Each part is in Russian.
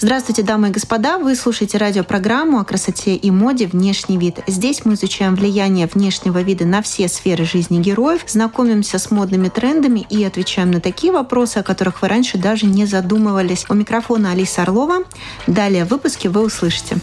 Здравствуйте, дамы и господа! Вы слушаете радиопрограмму о красоте и моде «Внешний вид». Здесь мы изучаем влияние внешнего вида на все сферы жизни героев, знакомимся с модными трендами и отвечаем на такие вопросы, о которых вы раньше даже не задумывались. У микрофона Алиса Орлова. Далее в выпуске вы услышите.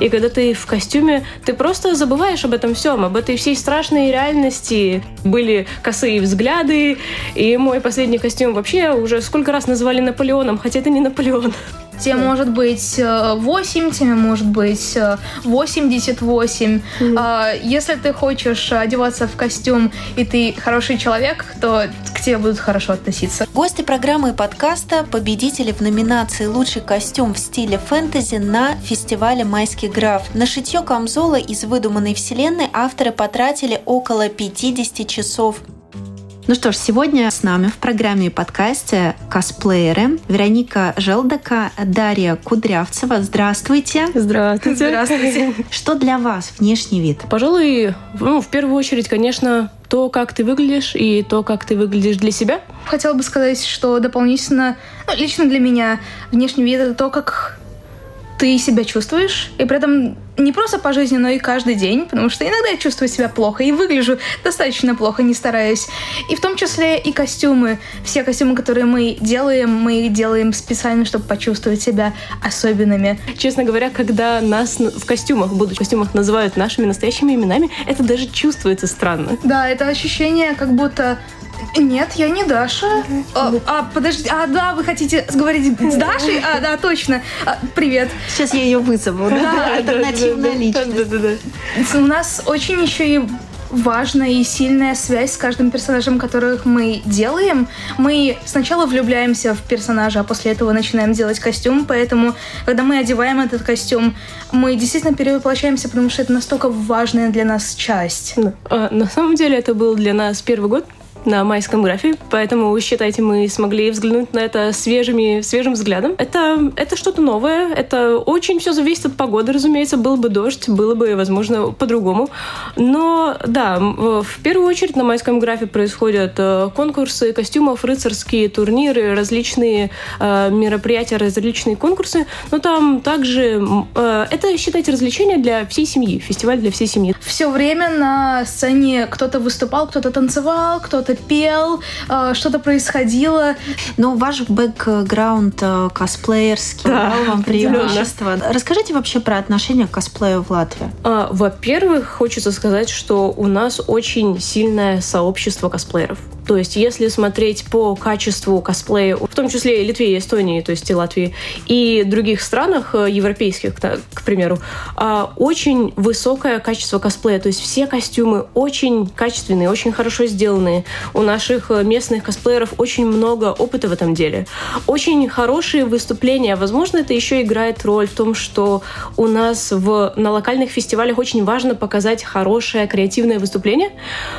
И когда ты в костюме, ты просто забываешь об этом всем, об этой всей страшной реальности. Были косые взгляды, и мой последний костюм вообще уже сколько раз называли Наполеоном, хотя это не Наполеон. Тебе может быть 8, э, тебе может быть 88. Mm-hmm. А, если ты хочешь одеваться в костюм, и ты хороший человек, то к тебе будут хорошо относиться. Гости программы и подкаста – победители в номинации «Лучший костюм в стиле фэнтези» на фестивале «Майский граф». На шитье камзола из выдуманной вселенной авторы потратили около 50 часов. Ну что ж, сегодня с нами в программе и подкасте косплееры Вероника Желдака, Дарья Кудрявцева. Здравствуйте. Здравствуйте. Здравствуйте. Что для вас внешний вид? Пожалуй, ну, в первую очередь, конечно, то, как ты выглядишь и то, как ты выглядишь для себя. Хотела бы сказать, что дополнительно, ну, лично для меня внешний вид — это то, как ты себя чувствуешь, и при этом не просто по жизни, но и каждый день, потому что иногда я чувствую себя плохо и выгляжу достаточно плохо, не стараясь. И в том числе и костюмы. Все костюмы, которые мы делаем, мы делаем специально, чтобы почувствовать себя особенными. Честно говоря, когда нас в костюмах, будучи в костюмах, называют нашими настоящими именами, это даже чувствуется странно. Да, это ощущение, как будто нет, я не Даша. А, а, подожди, а да, вы хотите говорить с Дашей? А, да, точно. А, привет. Сейчас я ее вызову. Да, альтернативная личность. У нас очень еще и важная и сильная связь с каждым персонажем, которых мы делаем. Мы сначала влюбляемся в персонажа, а после этого начинаем делать костюм, поэтому, когда мы одеваем этот костюм, мы действительно перевоплощаемся, потому что это настолько важная для нас часть. А, на самом деле это был для нас первый год, на майском графе, поэтому, считайте, мы смогли взглянуть на это свежими, свежим взглядом. Это, это что-то новое, это очень все зависит от погоды, разумеется, был бы дождь, было бы, возможно, по-другому. Но, да, в первую очередь на майском графе происходят э, конкурсы костюмов, рыцарские турниры, различные э, мероприятия, различные конкурсы, но там также э, это, считайте, развлечение для всей семьи, фестиваль для всей семьи. Все время на сцене кто-то выступал, кто-то танцевал, кто-то кто-то пел, э, что-то происходило. Но ваш бэкграунд э, косплеерский да, дал вам преимущество. Расскажите вообще про отношение к косплею в Латвии. А, во-первых, хочется сказать, что у нас очень сильное сообщество косплееров. То есть, если смотреть по качеству косплея, в том числе и Литве, и Эстонии, то есть и Латвии, и других странах э, европейских, к примеру, а, очень высокое качество косплея. То есть все костюмы очень качественные, очень хорошо сделанные. У наших э, местных косплееров очень много опыта в этом деле. Очень хорошие выступления. Возможно, это еще играет роль в том, что у нас в, на локальных фестивалях очень важно показать хорошее креативное выступление,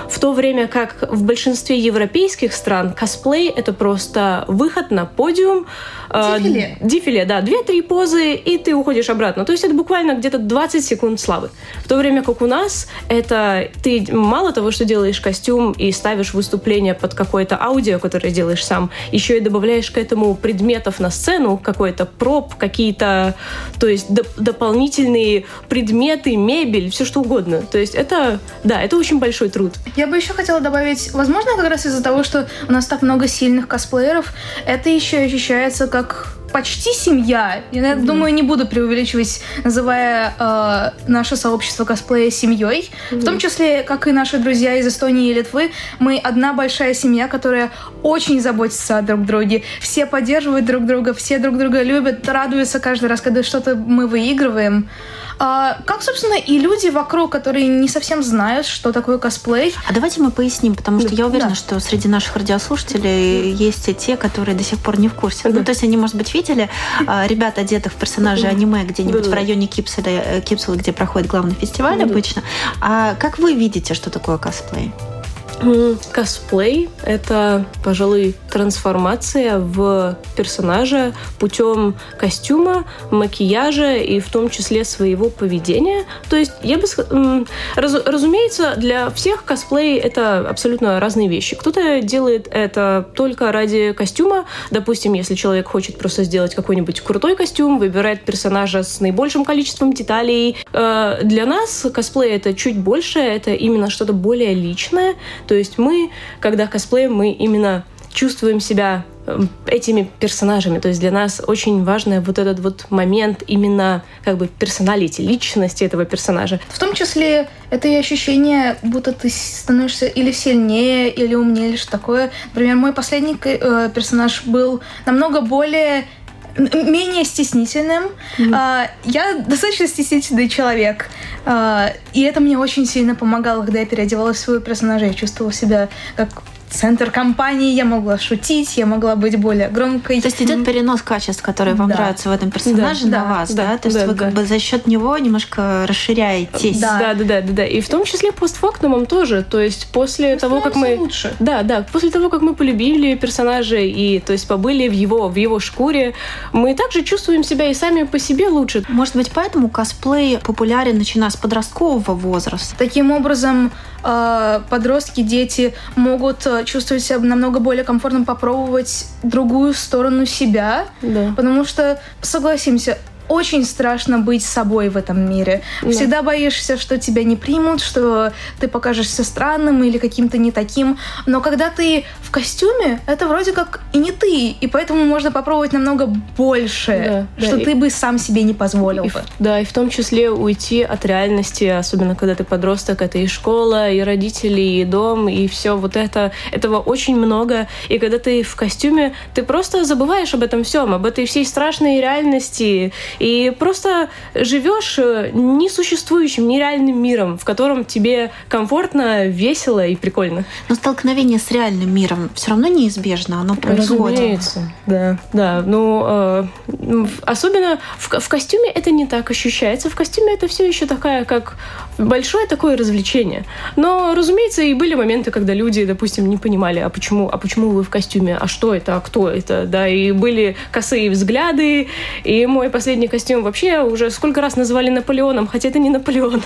в то время как в большинстве европейских европейских стран косплей — это просто выход на подиум. Э, дефиле. Э, дефиле, да. Две-три позы, и ты уходишь обратно. То есть это буквально где-то 20 секунд славы. В то время как у нас это ты мало того, что делаешь костюм и ставишь выступление под какое-то аудио, которое делаешь сам, еще и добавляешь к этому предметов на сцену, какой-то проб, какие-то, то есть доп- дополнительные предметы, мебель, все что угодно. То есть это, да, это очень большой труд. Я бы еще хотела добавить, возможно, как раз из-за того, что у нас так много сильных косплееров, это еще ощущается как почти семья. Я mm-hmm. думаю, не буду преувеличивать, называя э, наше сообщество косплея семьей. Mm-hmm. В том числе, как и наши друзья из Эстонии и Литвы, мы одна большая семья, которая очень заботится о друг друге. Все поддерживают друг друга, все друг друга любят, радуются каждый раз, когда что-то мы выигрываем. А, как, собственно, и люди вокруг, которые не совсем знают, что такое косплей. А давайте мы поясним, потому что я уверена, Да. что среди наших радиослушателей есть и те, которые до сих пор не в курсе. Ну, Да. то есть они, может быть, видели а, ребят, одетых в персонажей аниме где-нибудь в Да-да. районе Кипселя, э, Кипсела, где проходит главный фестиваль обычно. А как вы видите, что такое косплей? Косплей — это, пожалуй, трансформация в персонажа путем костюма, макияжа и в том числе своего поведения. То есть, я бы... разу- разумеется, для всех косплей — это абсолютно разные вещи. Кто-то делает это только ради костюма. Допустим, если человек хочет просто сделать какой-нибудь крутой костюм, выбирает персонажа с наибольшим количеством деталей. Э, Для нас косплей — это чуть больше, это именно что-то более личное. То есть мы, когда косплеем, мы именно чувствуем себя эм, этими персонажами. То есть для нас очень важный вот этот вот момент именно как бы персоналити, личности этого персонажа. В том числе это и ощущение, будто ты становишься или сильнее, или умнее, или что такое. Например, мой последний э, персонаж был намного более менее стеснительным. А, я достаточно стеснительный человек. А, и это мне очень сильно помогало, когда я переодевалась в своего персонажа. Я чувствовала себя как центр компании, я могла шутить, я могла быть более громкой. То есть идет перенос качеств, которые вам Да. нравятся в этом персонаже, Да, на да, вас, да? да, То есть да, вы да. как бы за счет него немножко расширяетесь. Да. Да, да, да, да, да. И в том числе постфактумом тоже. То есть после того, как мы... лучше. Да, да. После того, как мы полюбили персонажа и, то есть, побыли в его, в его шкуре, мы также чувствуем себя и сами по себе лучше. Может быть, поэтому косплей популярен, начиная с подросткового возраста. Таким образом, э, подростки, дети могут э, чувствовать себя намного более комфортно попробовать другую сторону себя, Да. потому что, согласимся, очень страшно быть собой в этом мире. Да. Всегда боишься, что тебя не примут, что ты покажешься странным или каким-то не таким. Но когда ты в костюме, это вроде как и не ты, и поэтому можно попробовать намного больше, Да, что да, ты бы сам себе не позволил И бы. да, и в том числе уйти от реальности, особенно когда ты подросток, это и школа, и родители, и дом, и все вот это. Этого очень много. И когда ты в костюме, ты просто забываешь об этом всем, об этой всей страшной реальности, и просто живешь э, несуществующим, нереальным миром, в котором тебе комфортно, весело и прикольно. Но столкновение с реальным миром все равно неизбежно, оно происходит. Разумеется, да, да. Ну, э, особенно в, в костюме это не так ощущается. В костюме это все еще такая, как большое такое развлечение. Но, разумеется, и были моменты, когда люди, допустим, не понимали, а почему, а почему вы в костюме, а что это, а кто это, да, и были косые взгляды. И мой последний костюм вообще уже сколько раз называли Наполеоном, хотя это не Наполеон.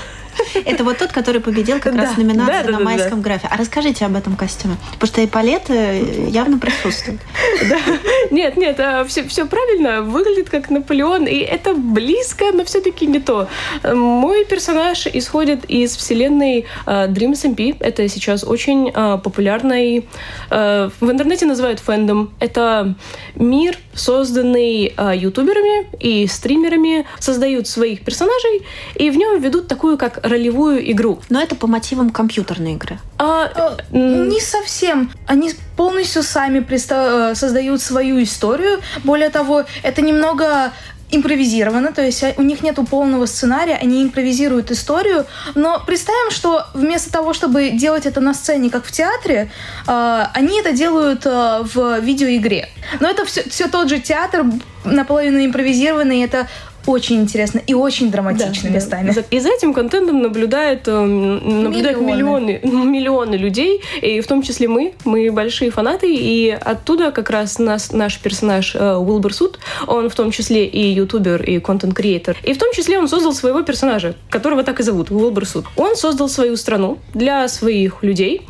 Это вот тот, который победил как раз Да, да, да, на майском графе. А расскажите об этом костюме. Потому что эполеты явно присутствуют. Нет, нет, все, все правильно, выглядит как Наполеон, и это близко, но все-таки не то. Э, Мой персонаж исходит из вселенной э, Dreams MP. Это сейчас очень э, популярный, э, в интернете называют фэндом. Это мир, созданный э, ютуберами и стримерами, создают своих персонажей, и в нем ведут такую, как ролевую игру. Но это по мотивам компьютерной игры. А, Э, Не совсем. Они полностью сами приста- э, создают свою историю. Более того, это немного импровизировано, то есть э, у них нету полного сценария, они импровизируют историю, но представим, что вместо того, чтобы делать это на сцене, как в театре, э, они это делают э, в видеоигре. Но это все, все тот же театр, наполовину импровизированный, это очень интересно и очень драматично Да, местами. да. И за этим контентом наблюдают, э, наблюдают Миллионы. миллионы. миллионы людей, и в том числе мы, мы большие фанаты, и оттуда как раз нас, наш персонаж э, Уилбер Суд, он в том числе и ютубер, и контент-креатор, и в том числе он создал своего персонажа, которого так и зовут, Уилбер Суд. Он создал свою страну для своих людей,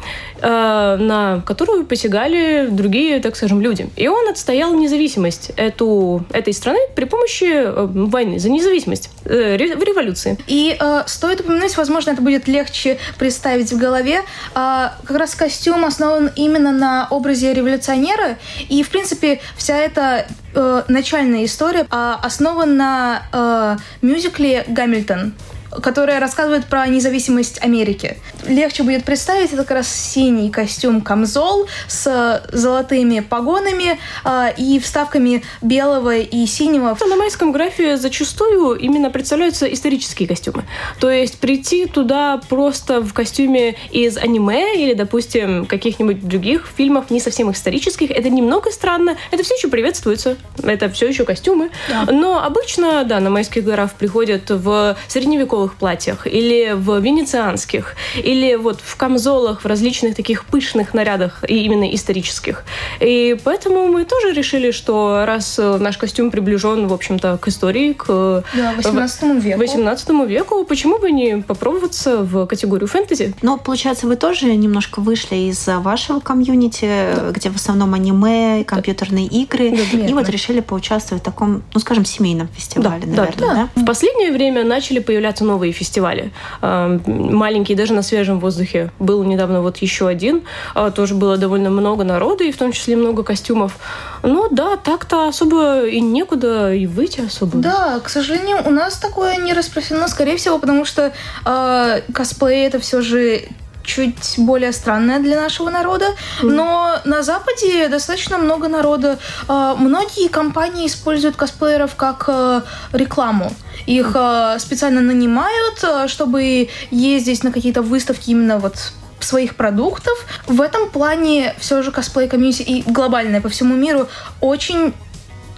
э, на которую посягали другие, так скажем, люди. И он отстоял независимость эту, этой страны при помощи э, войны за независимость э, в революции. И э, стоит упомянуть, возможно, это будет легче представить в голове. э, как раз костюм основан именно на образе революционера. И, в принципе, вся эта э, начальная история э, основана на э, мюзикле «Гамильтон». Которая рассказывает про независимость Америки. Легче будет представить, это как раз синий костюм камзол с золотыми погонами э, и вставками белого и синего. На майском графе зачастую именно представляются исторические костюмы. То есть прийти туда просто в костюме из аниме или, допустим, каких-нибудь других фильмов, не совсем исторических, это немного странно. Это все еще приветствуется. Это все еще костюмы. Да. Но обычно, да, на майских горах приходят в средневековых платьях или в венецианских, или вот в камзолах, в различных таких пышных нарядах, и именно исторических. И поэтому мы тоже решили, что раз наш костюм приближен, в общем-то, к истории, к да, 18 веку. 18 веку, почему бы не попробоваться в категорию фэнтези? Но, получается, вы тоже немножко вышли из вашего комьюнити, да. где в основном аниме, компьютерные да. игры, да, и вот решили поучаствовать в таком, ну, скажем, семейном фестивале, да, наверное, да? да? В последнее время начали появляться новые фестивали. Маленькие, даже на свежем воздухе. Был недавно вот еще один. А, тоже было довольно много народа, и в том числе много костюмов. Но да, так-то особо и некуда и выйти особо. Да, к сожалению, у нас такое не распространено, скорее всего, потому что э, косплей это все же чуть более странная для нашего народа, но на Западе достаточно много народа. А, многие компании используют косплееров как э, рекламу. Их э, специально нанимают, э, чтобы ездить на какие-то выставки именно вот своих продуктов. В этом плане все же косплей комьюнити и глобальное по всему миру очень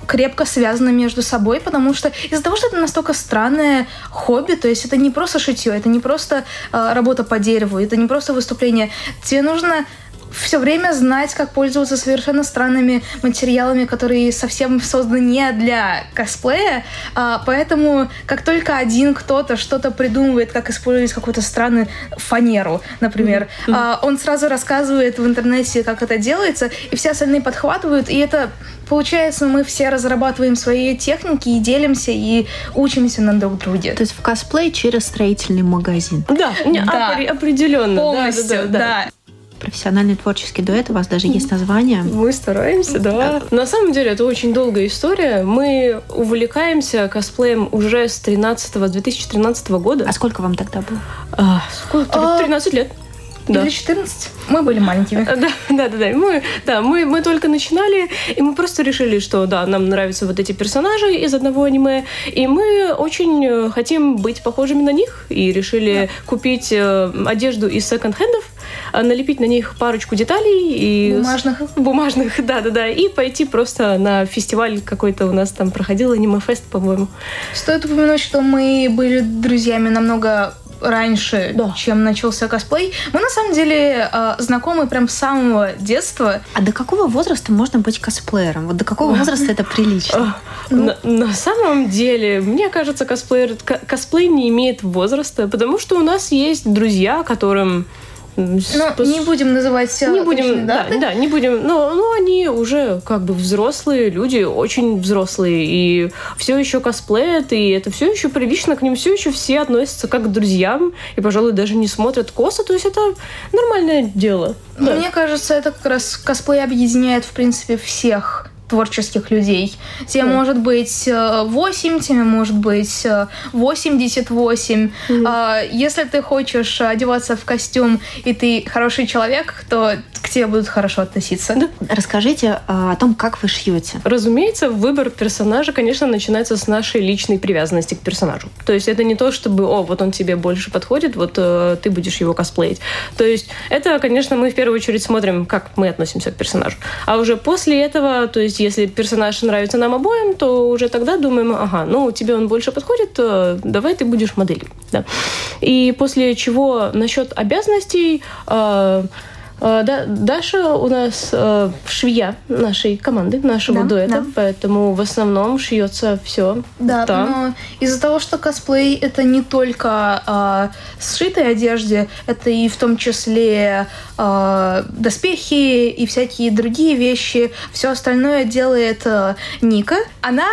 крепко связаны между собой, потому что из-за того, что это настолько странное хобби, то есть это не просто шитье, это не просто э, работа по дереву, это не просто выступление, тебе нужно все время знать, как пользоваться совершенно странными материалами, которые совсем созданы не для косплея. А, поэтому как только один кто-то что-то придумывает, как использовать какую-то странную фанеру, например, mm-hmm. а, он сразу рассказывает в интернете, как это делается, и все остальные подхватывают, и это получается, мы все разрабатываем свои техники и делимся, и учимся на друг друге. То есть в косплей через строительный магазин. Да, да. определенно. Полностью, да. да, да. да профессиональный творческий дуэт, у вас даже есть название. Мы стараемся, да. На самом деле это очень долгая история. Мы увлекаемся косплеем уже с 13 2013 года. А сколько вам тогда было? А, сколько? 13 лет. Да. Или 14. Мы были маленькими. Да, да, да, да. Мы, да, мы, мы только начинали, и мы просто решили, что да, нам нравятся вот эти персонажи из одного аниме, и мы очень э, хотим быть похожими на них, и решили да. купить э, одежду из секонд-хендов, налепить на них парочку деталей и бумажных, бумажных, да, да, да, и пойти просто на фестиваль какой-то у нас там проходил аниме-фест, по-моему. Стоит упомянуть, что мы были друзьями намного раньше, да. чем начался косплей. Мы на самом деле э, знакомы прям с самого детства. А до какого возраста можно быть косплеером? Вот до какого возраста это прилично? На, на самом деле, мне кажется, косплеер, косплей не имеет возраста, потому что у нас есть друзья, которым ну, не будем называть не будем, да, да, не будем. Но, но они уже как бы взрослые люди, очень взрослые, и все еще косплеят, и это все еще прилично, к ним все еще все относятся как к друзьям, и, пожалуй, даже не смотрят косо, то есть это нормальное дело. Да. Мне кажется, это как раз косплей объединяет, в принципе, всех творческих людей. Тебе mm. может быть 8, э, тебе может быть 88. Mm. -hmm. Если ты хочешь одеваться в костюм, и ты хороший человек, то к тебе будут хорошо относиться. Да. Расскажите а, о том, как вы шьете. Разумеется, выбор персонажа, конечно, начинается с нашей личной привязанности к персонажу. То есть это не то, чтобы, о, вот он тебе больше подходит, вот э, ты будешь его косплеить. То есть это, конечно, мы в первую очередь смотрим, как мы относимся к персонажу. А уже после этого, то есть если персонаж нравится нам обоим, то уже тогда думаем, ага, ну тебе он больше подходит, то давай ты будешь моделью. Да. И после чего насчет обязанностей э, Э, да, Даша у нас э, швея нашей команды, нашего да, дуэта, да. поэтому в основном шьется все. Да, там. но из-за того, что косплей это не только э, сшитой одежде, это и в том числе э, доспехи и всякие другие вещи. Все остальное делает э, Ника. Она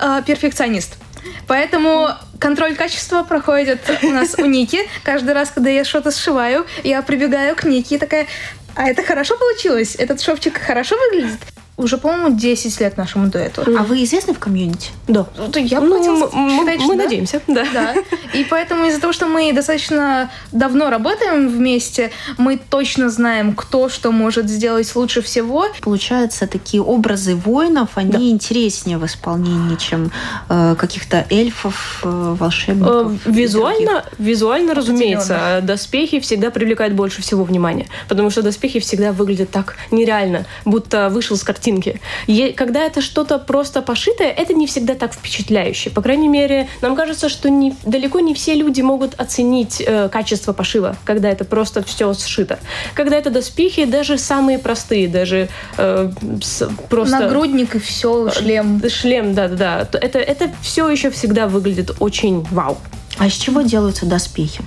э, перфекционист. Поэтому контроль качества проходит у нас у Ники. Каждый раз, когда я что-то сшиваю, я прибегаю к Нике и такая, а это хорошо получилось? Этот шовчик хорошо выглядит? Уже, по-моему, 10 лет нашему дуэту. А вы известны в комьюнити? Да. Ну, Я Ну, хотела мы, считать, мы да. надеемся, да. Да. И поэтому из-за того, что мы достаточно давно работаем вместе, мы точно знаем, кто что может сделать лучше всего. Получается, такие образы воинов, они Да. интереснее в исполнении, чем э, каких-то эльфов, э, Э, волшебников. и Визуально, визуально, разумеется, доспехи всегда привлекают больше всего внимания, потому что доспехи всегда выглядят так нереально, будто вышел с картинки. Е- когда это что-то просто пошитое, это не всегда так впечатляюще. По крайней мере, нам кажется, что не, далеко не все люди могут оценить э, качество пошива, когда это просто все сшито. Когда это доспехи, даже самые простые, даже э, с- просто... Нагрудник и все, шлем. Шлем, да-да-да. То Это, это все еще всегда выглядит очень вау. А из чего делаются доспехи?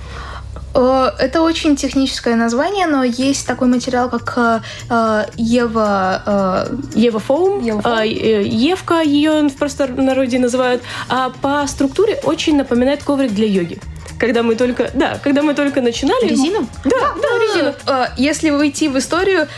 Э, Это очень техническое название, но есть такой материал, как э, э, Ева... Ева Фоум, а, Евка ее в простонародье называют, а по структуре очень напоминает коврик для йоги. Когда мы только, да, когда мы только начинали. Резину? Да, да, резину. Э, Если войти в историю,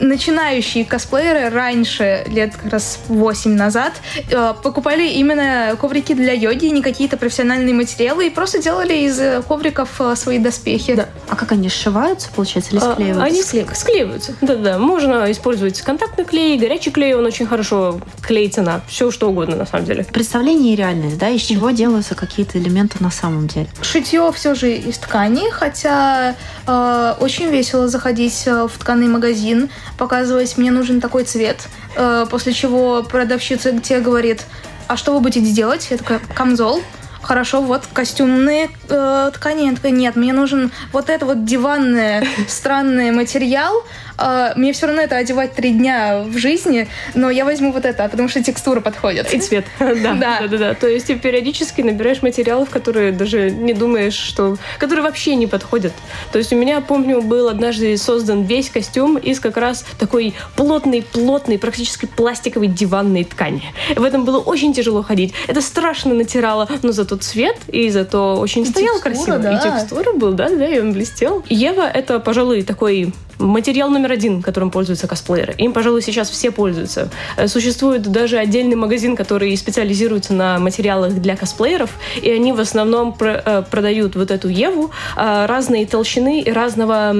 начинающие косплееры раньше, лет как раз 8 назад, э, покупали именно коврики для йоги, не какие-то профессиональные материалы, и просто делали из э, ковриков э, свои доспехи. Да. А как они сшиваются, получается, или А, склеиваются? Они скле- склеиваются. Да-да. Можно использовать контактный клей, горячий клей, он очень хорошо клеится на все, что угодно, на самом деле. Представление и реальность, да, из чего делаются какие-то элементы на самом деле. Шитье все же из ткани, хотя э, очень весело заходить в тканый магазин, показывать, мне нужен такой цвет, э, после чего продавщица тебе говорит, а что вы будете делать? Я такая, камзол. Хорошо, вот костюмные э, ткани. Я такая, нет, мне нужен вот это вот диванный странный материал. Э, мне все равно это одевать три дня в жизни, но я возьму вот это, потому что текстура подходит. И цвет. Да, Да. да, да. То есть ты периодически набираешь материалов, которые даже не думаешь, что... которые вообще не подходят. То есть у меня, помню, был однажды создан весь костюм из как раз такой плотной, плотной, практически пластиковой диванной ткани. В этом было очень тяжело ходить. Это страшно натирало, но зато цвет и зато очень И стоял текстура, красиво. да. И текстура был, да, да, и он блестел. Ева — это, пожалуй, такой материал номер один, которым пользуются косплееры. Им, пожалуй, сейчас все пользуются. Э, Существует даже отдельный магазин, который специализируется на материалах для косплееров, и они в основном про- э, продают вот эту Еву э, разные толщины и разного,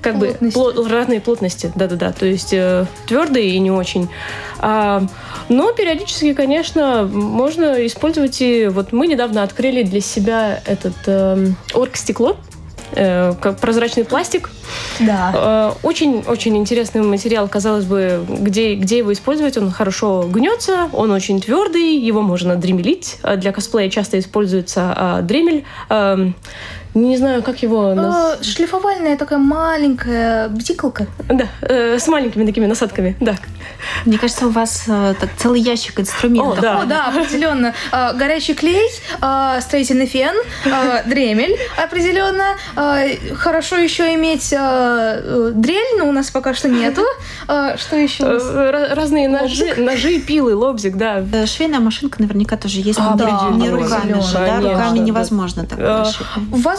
как бы, Плотности. пло- разные плотности. Да-да-да, то есть э, твердые и не очень. А, но периодически, конечно, можно использовать и... Вот мы недавно открыли для себя этот эм, оргстекло, э, как прозрачный пластик. Да. Э, Очень-очень интересный материал, казалось бы, где, где его использовать. Он хорошо гнется, он очень твердый, его можно дремелить. А Для косплея часто используется а, дремель. Эм, Не знаю, как его... наз- Э, Шлифовальная такая маленькая бдикалка. Да, э, с маленькими такими насадками, да. Мне кажется, у вас э, так целый ящик инструментов. О, да. О, да, определенно. Э, Горячий клей, э, строительный фен, э, дремель определенно. Э, Хорошо еще иметь э, дрель, но у нас пока что нету. Э, Что еще? нас? Э, ра- Разные ножи, ножи, пилы, лобзик, да. Э, Швейная машинка наверняка тоже есть. А, да, не руками же, да? Руками невозможно так пошить.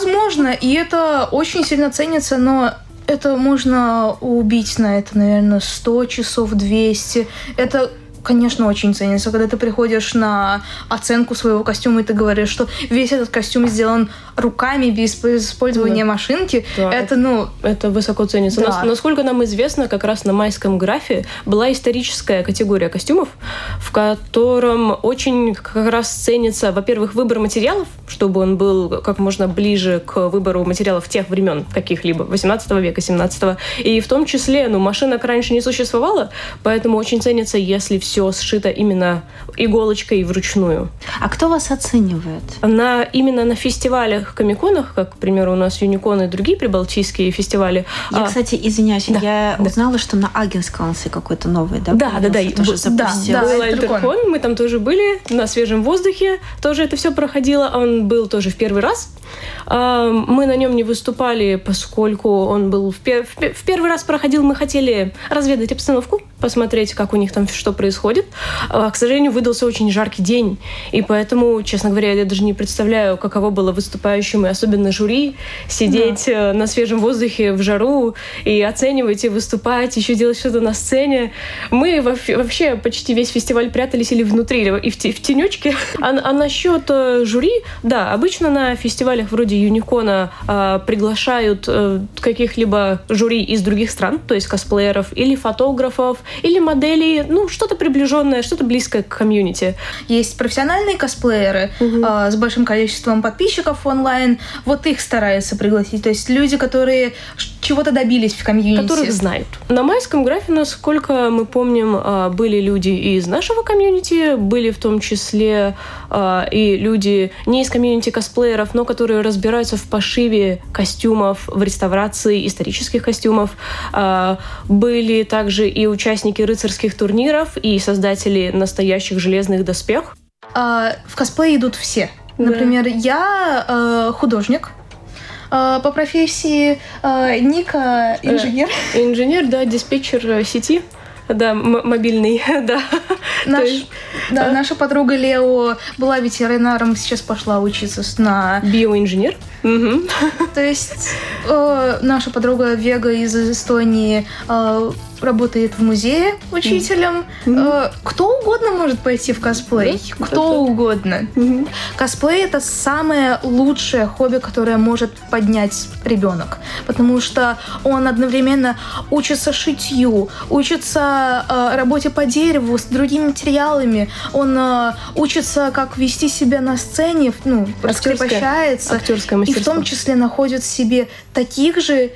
Возможно, и это очень сильно ценится, но это можно убить на это, наверное, 100 часов, 200. Это конечно, очень ценится, когда ты приходишь на оценку своего костюма, и ты говоришь, что весь этот костюм сделан руками, без использования Да. машинки. Да. Это, ну, Это высоко ценится. Да. Нас- насколько нам известно, как раз на майском графе была историческая категория костюмов, в котором очень как раз ценится, во-первых, выбор материалов, чтобы он был как можно ближе к выбору материалов тех времен каких-либо, 18 века, 17 И в том числе, ну, машинок раньше не существовало, поэтому очень ценится, если все сшито именно иголочкой вручную. А кто вас оценивает? На, именно на фестивалях, комиконах, как, к примеру, у нас Юникон и другие прибалтийские фестивали. Я, а, кстати, извиняюсь, да, я да. узнала, что на Агенскалансе какой-то новый, да? Да, да, да, тоже да, да. был. Альтеркон, мы там тоже были, на свежем воздухе тоже это все проходило. Он был тоже в первый раз. А, Мы на нем не выступали, поскольку он был в, пер- в пе- в первый раз проходил, мы хотели разведать обстановку, посмотреть, как у них там что происходит. А, к сожалению, выдался очень жаркий день, и поэтому, честно говоря, я даже не представляю, каково было выступающим, и особенно жюри, сидеть да. Э, на свежем воздухе в жару и оценивать, и выступать, еще делать что-то на сцене. Мы вообще почти весь фестиваль прятались или внутри, или в, тенечке. А, а насчет э, жюри, да, обычно на фестивалях вроде Юникона э, приглашают э, каких-либо жюри из других стран, то есть косплееров, или фотографов, или моделей, ну, что-то приближенное, что-то близкое к комьюнити. Есть профессиональные косплееры угу. э, с большим количеством подписчиков онлайн, вот их стараются пригласить, то есть люди, которые чего-то добились в комьюнити. Которых знают. На майском графе, насколько мы помним, а, были люди из нашего комьюнити, были в том числе и люди не из комьюнити косплееров, но которые разбираются в пошиве костюмов, в реставрации исторических костюмов. А, были также и участники рыцарских турниров, и создатели настоящих железных доспех. В косплей идут все. Например, да. я э, художник, Э, по профессии э, Ника инженер. Э, инженер, да, диспетчер сети. Да, мобильный, да. Наш, есть, да, а? наша подруга Лео была ветеринаром, сейчас пошла учиться на... Биоинженер. То есть э, наша подруга Вега из Эстонии э, работает в музее учителем. Mm-hmm. Кто угодно может пойти в косплей. Mm-hmm. Кто угодно. Косплей это самое лучшее хобби, которое может поднять ребенок. Потому что он одновременно учится шитью, учится э, работе по дереву с другими материалами. Он э, учится, как вести себя на сцене, ну, раскрепощается. Актерское и в том числе находит в себе таких же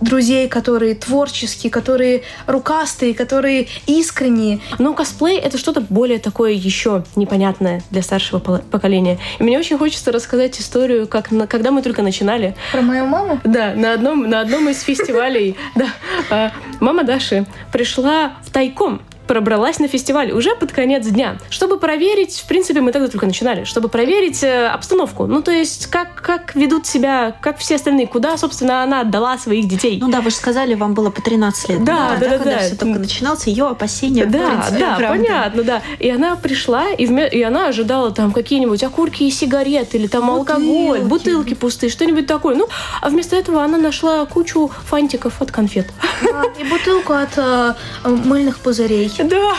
друзей, которые творческие, которые рукастые, которые искренние. Но косплей — это что-то более такое еще непонятное для старшего поколения. И мне очень хочется рассказать историю, как на, когда мы только начинали. Про мою маму? Да, на одном, на одном из фестивалей. Да, а, мама Даши пришла в тайком пробралась на фестиваль уже под конец дня, чтобы проверить, в принципе, мы тогда только начинали, чтобы проверить э, обстановку. Ну, то есть, как, как ведут себя, как все остальные, куда, собственно, она отдала своих детей. Ну да, вы же сказали, вам было по 13 лет. Да, да, да. да, когда да. все только начиналось, ее опасения. Да, да, правда. понятно, да. И она пришла, и, вме... и она ожидала там какие-нибудь окурки и сигареты, или там бутылки. алкоголь, бутылки пустые, что-нибудь такое. Ну, а вместо этого она нашла кучу фантиков от конфет. Да, и бутылку от э, мыльных пузырей. Да.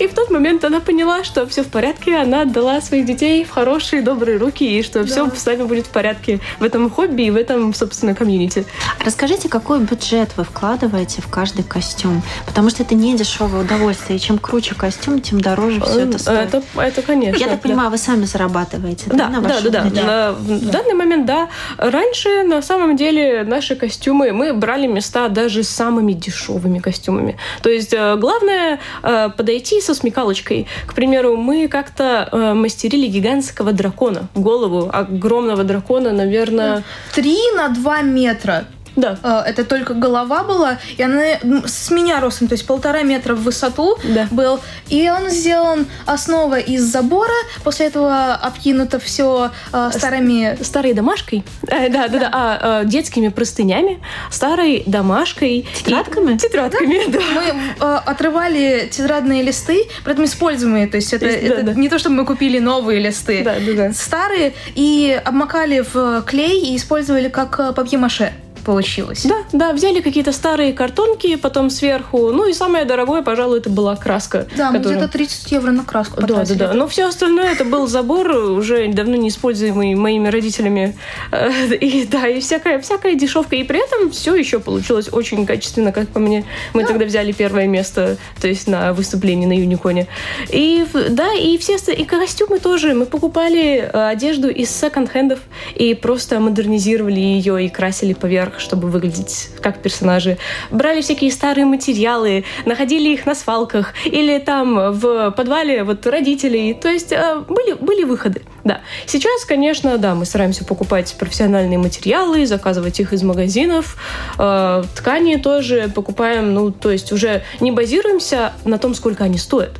И, в тот момент она поняла, что все в порядке, она отдала своих детей в хорошие, добрые руки, и что да. все с вами будет в порядке в этом хобби и в этом, собственно, комьюнити. Расскажите, какой бюджет вы вкладываете в каждый костюм? Потому что это не дешевое удовольствие. И чем круче костюм, тем дороже все это стоит. Это, это конечно. Я так понимаю, да. вы сами зарабатываете, да, да, на да, да, да. На, В данный момент, да. Раньше, на самом деле, наши костюмы, мы брали места даже с самыми дешевыми костюмами. То есть э, главное э, подойти со смекалочкой. К примеру, мы как-то э, мастерили гигантского дракона, голову огромного дракона, наверное... Три на два метра. Да. Э, это только голова была, и она с меня ростом, то есть полтора метра в высоту да. был. И он сделан основа из забора, после этого обкинуто все э, старыми... Старой домашкой? Э, да, да, да, да. А, детскими простынями, старой домашкой. Тетрадками? И... Тетрадками, да. да. Мы э, отрывали тетрадные листы, при этом используемые, то есть это, есть, это да, да. не то, чтобы мы купили новые листы. Да, да, да. Старые, и обмакали в клей и использовали как папье-маше получилось. Да, да, взяли какие-то старые картонки, потом сверху, ну и самое дорогое, пожалуй, это была краска. Да, которая... где-то 30 евро на краску Да, да, да. Но все остальное это был забор, уже давно не используемый моими родителями. Э, и да, и всякая, всякая дешевка. И при этом все еще получилось очень качественно, как по мне. Мы да. тогда взяли первое место, то есть на выступлении на Юниконе. И да, и все и костюмы тоже. Мы покупали э, одежду из секонд-хендов и просто модернизировали ее и красили поверх чтобы выглядеть как персонажи. Брали всякие старые материалы, находили их на свалках или там в подвале вот родителей. То есть э, были, были выходы. Да. Сейчас, конечно, да, мы стараемся покупать профессиональные материалы, заказывать их из магазинов. Э, ткани тоже покупаем, ну, то есть уже не базируемся на том, сколько они стоят,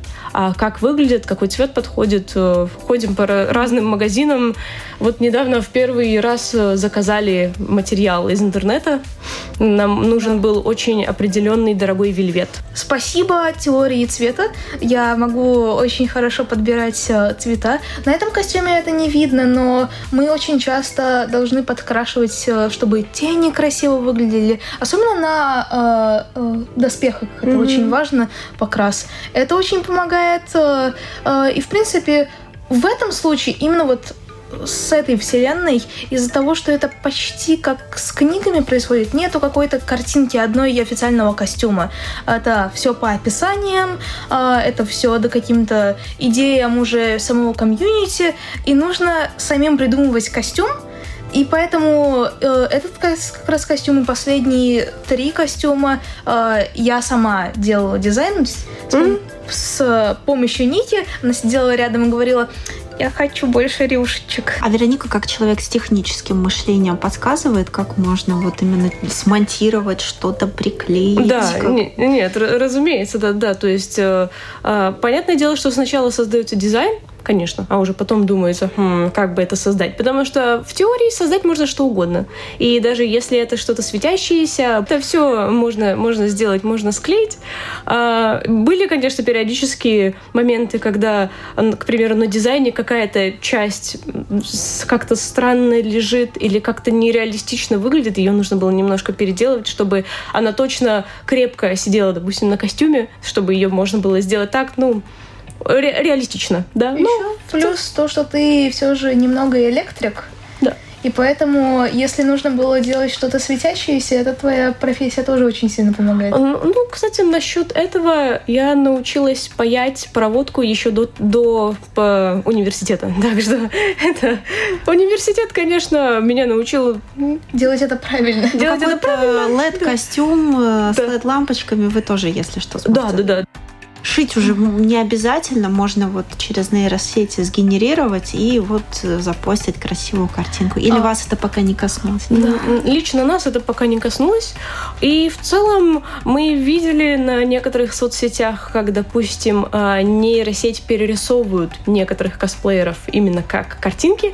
как выглядит, какой цвет подходит. Э, ходим по разным магазинам. Вот недавно в первый раз э, заказали материал из интернета. Нам нужен был очень определенный дорогой вельвет. Спасибо теории цвета. Я могу очень хорошо подбирать э, цвета. На этом костюме это не видно, но мы очень часто должны подкрашивать, чтобы тени красиво выглядели. Особенно на э, э, доспехах. Это mm-hmm. очень важно, покрас. Это очень помогает. Э, э, и, в принципе, в этом случае именно вот с этой вселенной из-за того, что это почти как с книгами происходит. Нету какой-то картинки одной и официального костюма. Это все по описаниям, а, это все до каким-то идеям уже самого комьюнити, и нужно самим придумывать костюм, и поэтому э, этот как раз костюм и последние три костюма э, я сама делала дизайн с, mm-hmm. с помощью Ники. Она сидела рядом и говорила, я хочу больше рюшечек. А Вероника, как человек с техническим мышлением, подсказывает, как можно вот именно смонтировать что-то, приклеить? Да, как... нет, нет, разумеется, да, да. То есть, э, э, понятное дело, что сначала создается дизайн, конечно, а уже потом думается, хм, как бы это создать. Потому что в теории создать можно что угодно. И даже если это что-то светящееся, это все можно, можно сделать, можно склеить. А, были, конечно, периодические моменты, когда, к примеру, на дизайне какая-то часть как-то странно лежит или как-то нереалистично выглядит, ее нужно было немножко переделывать, чтобы она точно крепко сидела, допустим, на костюме, чтобы ее можно было сделать так, ну, ре- реалистично, да. Еще ну, плюс то, что ты все же немного электрик. Да. И поэтому, если нужно было делать что-то светящееся, это твоя профессия тоже очень сильно помогает. Ну, кстати, насчет этого я научилась паять проводку еще до, до по университета. Так что это университет, конечно, меня научил делать это правильно. Делать это правильно. LED-костюм да. с LED-лампочками вы тоже, если что, сможете. Да, да, да. Шить уже не обязательно, можно вот через нейросети сгенерировать и вот запостить красивую картинку. Или а, вас это пока не коснулось? Да. Лично нас это пока не коснулось. И в целом мы видели на некоторых соцсетях, как, допустим, а, нейросеть перерисовывают некоторых косплееров именно как картинки.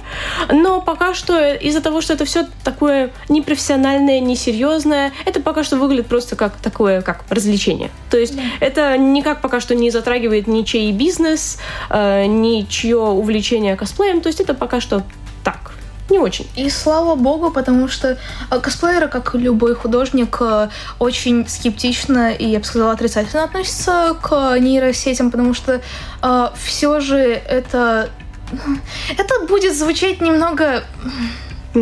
Но пока что из-за того, что это все такое непрофессиональное, несерьезное, это пока что выглядит просто как такое, как развлечение. То есть да. это не как пока пока что не затрагивает ничей бизнес, э, ничье увлечение косплеем. То есть это пока что так, не очень. И слава богу, потому что э, косплееры, как любой художник, э, очень скептично и, я бы сказала, отрицательно относятся к нейросетям, потому что э, все же это... Это будет звучать немного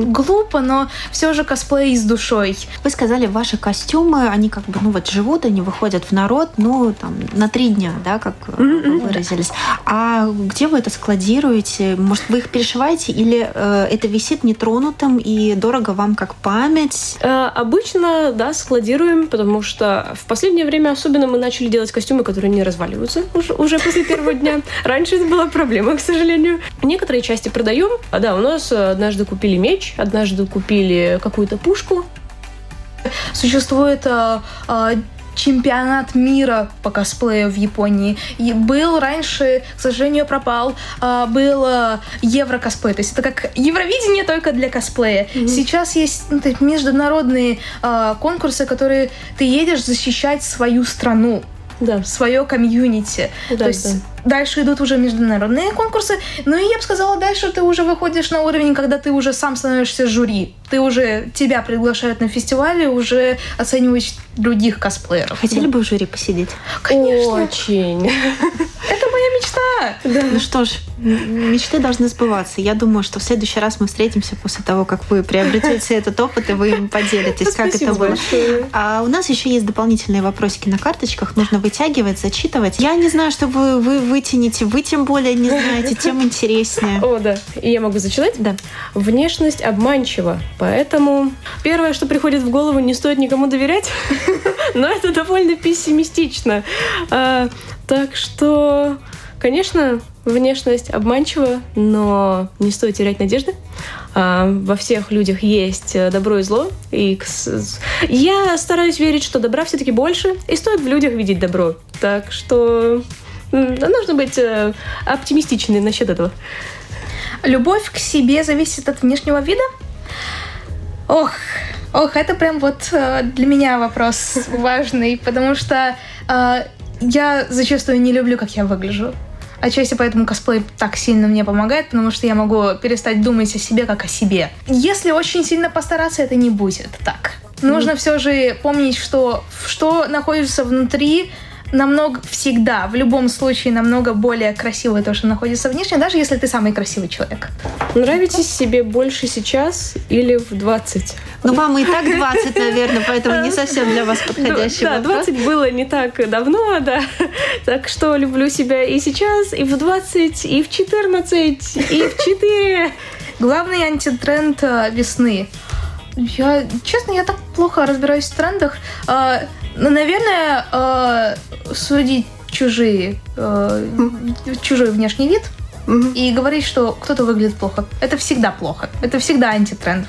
глупо, но все же косплей с душой. Вы сказали, ваши костюмы, они как бы, ну вот живут, они выходят в народ, ну там на три дня, да, как mm-hmm. выразились. А где вы это складируете? Может, вы их перешиваете или э, это висит нетронутым и дорого вам как память? Э, обычно, да, складируем, потому что в последнее время особенно мы начали делать костюмы, которые не разваливаются уже, уже после первого дня. Раньше это была проблема, к сожалению. Некоторые части продаем. А да, у нас однажды купили меч, меч, однажды купили какую-то пушку. Существует э, э, чемпионат мира по косплею в Японии. И был раньше, к сожалению, пропал. А, был Еврокосплей. То есть это как Евровидение только для косплея. Mm-hmm. Сейчас есть ну, международные а, конкурсы, которые ты едешь защищать свою страну. Да. Свое комьюнити. Да, То есть да дальше идут уже международные конкурсы. Ну и я бы сказала, дальше ты уже выходишь на уровень, когда ты уже сам становишься жюри. Ты уже, тебя приглашают на фестивале, уже оцениваешь других косплееров. Хотели бы в жюри посидеть? Конечно. Очень. Это мечта. Да. Ну что ж, мечты должны сбываться. Я думаю, что в следующий раз мы встретимся после того, как вы приобретете этот опыт, и вы им поделитесь, как это было. А у нас еще есть дополнительные вопросики на карточках. Нужно вытягивать, зачитывать. Я не знаю, что вы, вы, вытяните. Вы тем более не знаете, тем интереснее. О, да. И я могу зачитать? Да. Внешность обманчива, поэтому первое, что приходит в голову, не стоит никому доверять, но это довольно пессимистично. А, так что, конечно, внешность обманчива, но не стоит терять надежды. А, во всех людях есть добро и зло. И я стараюсь верить, что добра все-таки больше, и стоит в людях видеть добро. Так что Нужно быть э, оптимистичной насчет этого. Любовь к себе зависит от внешнего вида? Ох, ох, это прям вот э, для меня вопрос важный, потому что э, я зачастую не люблю, как я выгляжу. Отчасти поэтому косплей так сильно мне помогает, потому что я могу перестать думать о себе как о себе. Если очень сильно постараться, это не будет так. Нужно mm. все же помнить, что что находится внутри, намного всегда, в любом случае, намного более красивое то, что находится внешне, даже если ты самый красивый человек. Нравитесь себе больше сейчас или в 20? Ну, вам и так 20, наверное, поэтому не совсем для вас подходящий Да, 20 было не так давно, да. Так что люблю себя и сейчас, и в 20, и в 14, и в 4. Главный антитренд э, весны. Я, честно, я так плохо разбираюсь в трендах. Ну, наверное, э, судить чужие, э, чужой внешний вид угу. и говорить, что кто-то выглядит плохо. Это всегда плохо. Это всегда антитренд.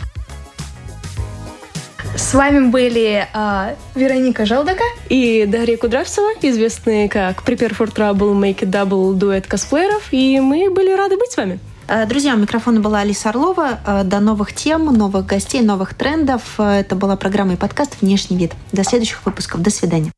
С вами были э, Вероника Желдака и Дарья Кудравцева, известные как Prepare for Trouble, Make It Double дуэт косплееров. И мы были рады быть с вами. Э, друзья, у микрофона была Алиса Орлова. Э, до новых тем, новых гостей, новых трендов. Э, это была программа и подкаст «Внешний вид». До следующих выпусков. До свидания.